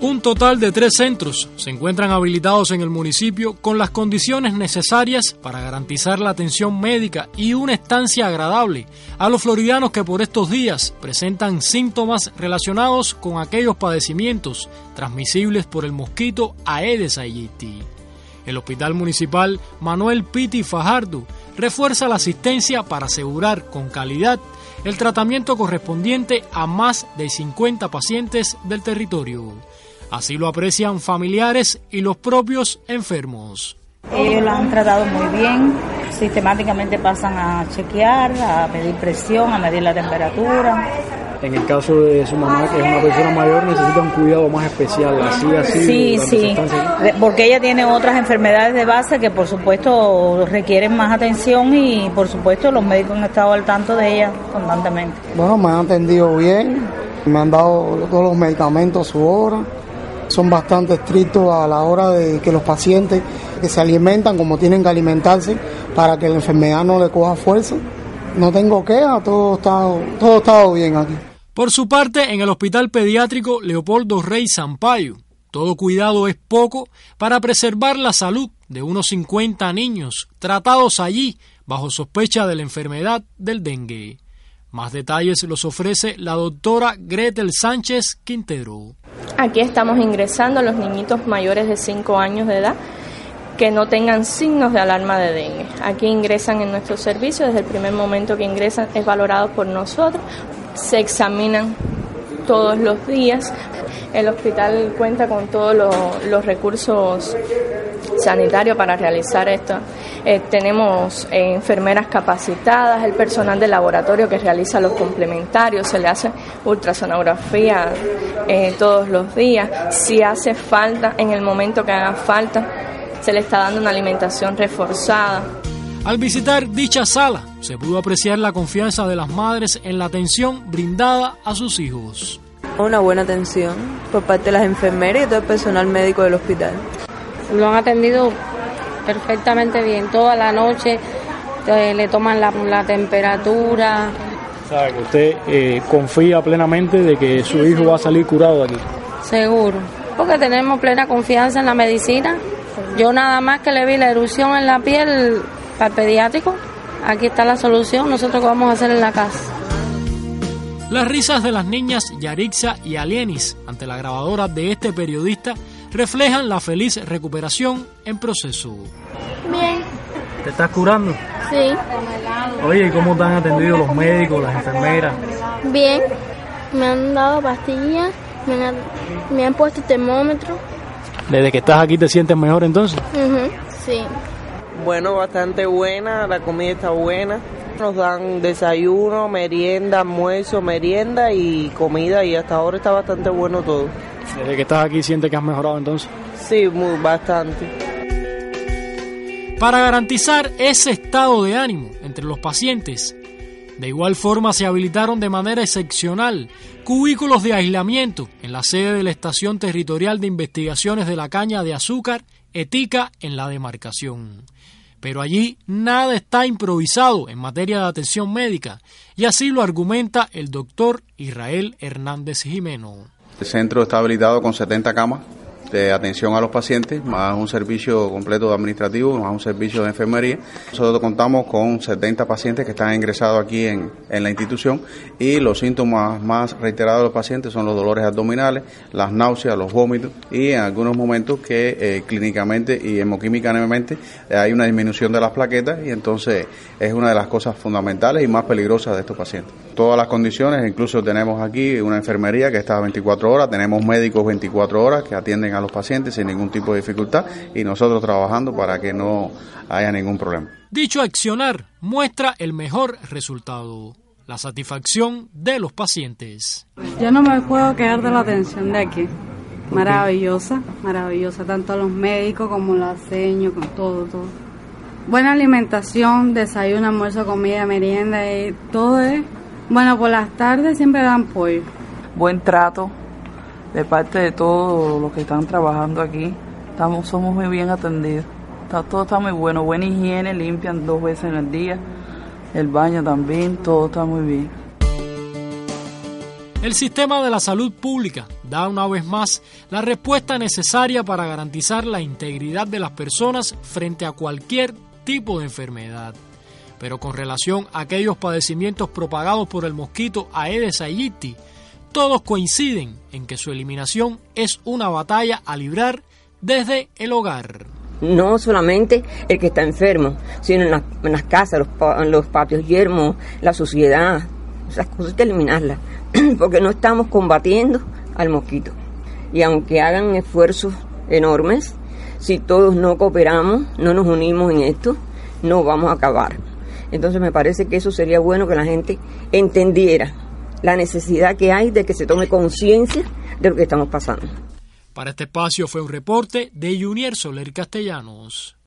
Un total de tres centros se encuentran habilitados en el municipio con las condiciones necesarias para garantizar la atención médica y una estancia agradable a los floridanos que por estos días presentan síntomas relacionados con aquellos padecimientos transmisibles por el mosquito Aedes aegypti. El Hospital Municipal Manuel Piti Fajardo refuerza la asistencia para asegurar con calidad el tratamiento correspondiente a más de 50 pacientes del territorio. Así lo aprecian familiares y los propios enfermos. Ellos lo han tratado muy bien, sistemáticamente pasan a chequear, a medir presión, a medir la temperatura. En el caso de su mamá, que es una persona mayor, necesita un cuidado más especial, así, así. Sí, sí, porque ella tiene otras enfermedades de base que por supuesto requieren más atención y por supuesto los médicos han estado al tanto de ella constantemente. Bueno, me han atendido bien, me han dado todos los medicamentos a su hora son bastante estrictos a la hora de que los pacientes que se alimentan como tienen que alimentarse para que la enfermedad no le coja fuerza. No tengo queja, todo está, todo está bien aquí. Por su parte, en el Hospital Pediátrico Leopoldo Rey Sampaio, todo cuidado es poco para preservar la salud de unos 50 niños tratados allí bajo sospecha de la enfermedad del dengue. Más detalles los ofrece la doctora Gretel Sánchez Quintero. Aquí estamos ingresando a los niñitos mayores de 5 años de edad que no tengan signos de alarma de dengue. Aquí ingresan en nuestro servicio, desde el primer momento que ingresan es valorado por nosotros, se examinan todos los días. El hospital cuenta con todos los, recursos sanitarios para realizar esto. Eh, tenemos eh, enfermeras capacitadas, el personal del laboratorio que realiza los complementarios, se le hace ultrasonografía eh, todos los días. Si hace falta, en el momento que haga falta, se le está dando una alimentación reforzada. Al visitar dicha sala, se pudo apreciar la confianza de las madres en la atención brindada a sus hijos. Una buena atención por parte de las enfermeras y todo el personal médico del hospital. Lo han atendido perfectamente bien toda la noche, eh, le toman la, temperatura. ¿Sabe que usted eh, confía plenamente de que su hijo va a salir curado de aquí? Seguro, porque tenemos plena confianza en la medicina. Yo nada más que le vi la erupción en la piel para el pediátrico, aquí está la solución, nosotros qué vamos a hacer en la casa. Las risas de las niñas Yarixa y Alienis ante la grabadora de este periodista reflejan la feliz recuperación en proceso. Bien. ¿Te estás curando? Sí. Oye, ¿y cómo te han atendido los médicos, las enfermeras? Bien. Me han dado pastillas, me han, me han puesto termómetro. ¿Desde que estás aquí te sientes mejor entonces? Sí. Bueno, bastante buena, la comida está buena. Nos dan desayuno, merienda, almuerzo, merienda y comida y hasta ahora está bastante bueno todo. ¿Desde que estás aquí sientes que has mejorado entonces? Sí, muy, bastante. Para garantizar ese estado de ánimo entre los pacientes, de igual forma se habilitaron de manera excepcional cubículos de aislamiento en la sede de la Estación Territorial de Investigaciones de la Caña de Azúcar, ETICA, en la demarcación. Pero allí nada está improvisado en materia de atención médica, y así lo argumenta el doctor Israel Hernández Jimeno. El centro está habilitado con 70 camas de atención a los pacientes, más un servicio completo administrativo, más un servicio de enfermería. Nosotros contamos con 70 pacientes que están ingresados aquí en, en la institución y los síntomas más reiterados de los pacientes son los dolores abdominales, las náuseas, los vómitos y en algunos momentos que eh, clínicamente y hemoquímicamente hay una disminución de las plaquetas y entonces es una de las cosas fundamentales y más peligrosas de estos pacientes. Todas las condiciones, incluso tenemos aquí una enfermería que está 24 horas, tenemos médicos 24 horas que atienden a a los pacientes sin ningún tipo de dificultad y nosotros trabajando para que no haya ningún problema. Dicho accionar muestra el mejor resultado. la satisfacción de los pacientes. Yo no me puedo quedar de la atención de aquí. Maravillosa, maravillosa, tanto los médicos como los seños, con todo, todo. Buena alimentación, desayuno, almuerzo, comida, merienda, y todo es. Bueno, por las tardes siempre dan pollo. Buen trato de parte de todos los que están trabajando aquí. Estamos, somos muy bien atendidos. todo está muy bueno, buena higiene, limpian dos veces en el día. El baño también, todo está muy bien. El sistema de la salud pública da una vez más la respuesta necesaria para garantizar la integridad de las personas frente a cualquier tipo de enfermedad. Pero con relación a aquellos padecimientos propagados por el mosquito Aedes aegypti, todos coinciden en que su eliminación es una batalla a librar desde el hogar. No solamente el que está enfermo, sino en, las casas, los, los patios yermos, la suciedad, esas cosas hay que eliminarlas porque no estamos combatiendo al mosquito. Y aunque hagan esfuerzos enormes, si todos no cooperamos, no nos unimos en esto, no vamos a acabar. Entonces me parece que eso sería bueno que la gente entendiera la necesidad que hay de que se tome conciencia de lo que estamos pasando. Para este espacio fue un reporte de Junior Soler Castellanos.